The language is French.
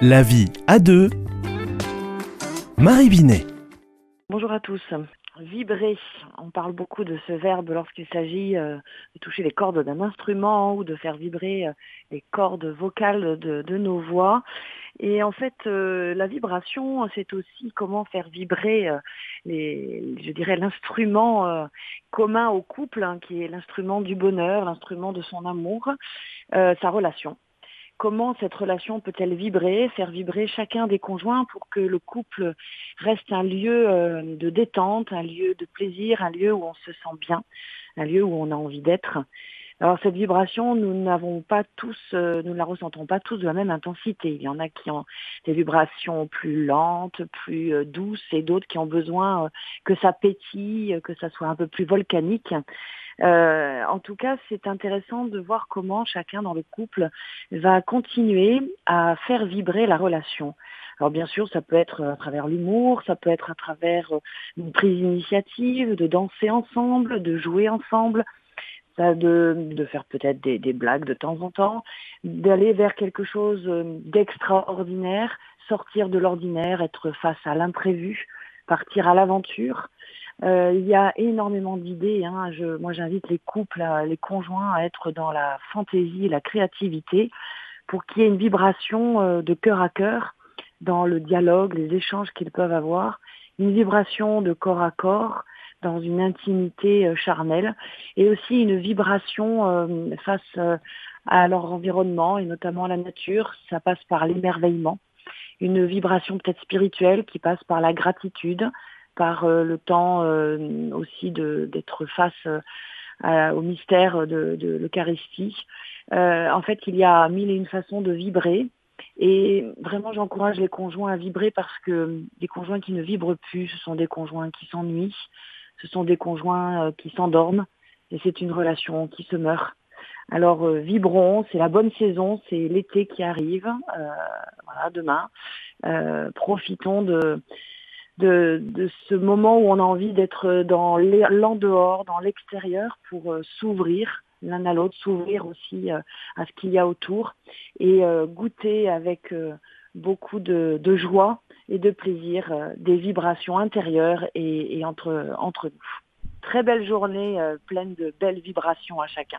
La vie à deux. Marie Binet. Bonjour à tous. Vibrer, on parle beaucoup de ce verbe lorsqu'il s'agit euh, de toucher les cordes d'un instrument ou de faire vibrer euh, les cordes vocales de, nos voix. Et en fait, euh, la vibration, c'est aussi comment faire vibrer je dirais, l'instrument commun au couple, hein, qui est l'instrument du bonheur, l'instrument de son amour, sa relation comment cette relation peut-elle vibrer, faire vibrer chacun des conjoints pour que le couple reste un lieu euh, de détente, un lieu de plaisir, un lieu où on se sent bien, un lieu où on a envie d'être. Alors cette vibration, nous n'avons pas tous, euh, nous ne la ressentons pas tous de la même intensité. Il y en a qui ont des vibrations plus lentes, plus euh, douces, et d'autres qui ont besoin que ça pétille, que ça soit un peu plus volcanique. Euh, en tout cas, c'est intéressant de voir comment chacun dans le couple va continuer à faire vibrer la relation. Alors bien sûr, ça peut être à travers l'humour, ça peut être à travers euh, une prise d'initiative, de danser ensemble, de jouer ensemble, de, faire peut-être des, blagues de temps en temps, d'aller vers quelque chose euh, d'extraordinaire, sortir de l'ordinaire, être face à l'imprévu, partir à l'aventure. Euh, il y a énormément d'idées. Hein. Je, moi, j'invite les couples, les conjoints à être dans la fantaisie, la créativité, pour qu'il y ait une vibration euh, de cœur à cœur dans le dialogue, les échanges qu'ils peuvent avoir, une vibration de corps à corps dans une intimité euh, charnelle, et aussi une vibration face à leur environnement et notamment à la nature. Ça passe par l'émerveillement, une vibration peut-être spirituelle qui passe par la gratitude, par euh, le temps euh, aussi d'être face euh, au mystère de, l'Eucharistie. en fait, il y a mille et une façons de vibrer. Et vraiment, j'encourage les conjoints à vibrer parce que les conjoints qui ne vibrent plus, ce sont des conjoints qui s'ennuient, ce sont des conjoints qui s'endorment, et c'est une relation qui se meurt. Alors vibrons, c'est la bonne saison, c'est l'été qui arrive, voilà, demain. profitons de, de, de, ce moment où on a envie d'être dans l'en dehors, dans l'extérieur, pour euh, s'ouvrir l'un à l'autre, s'ouvrir aussi euh, à ce qu'il y a autour et euh, goûter avec beaucoup de, joie et de plaisir des vibrations intérieures et, entre, entre nous. Très belle journée pleine de belles vibrations à chacun.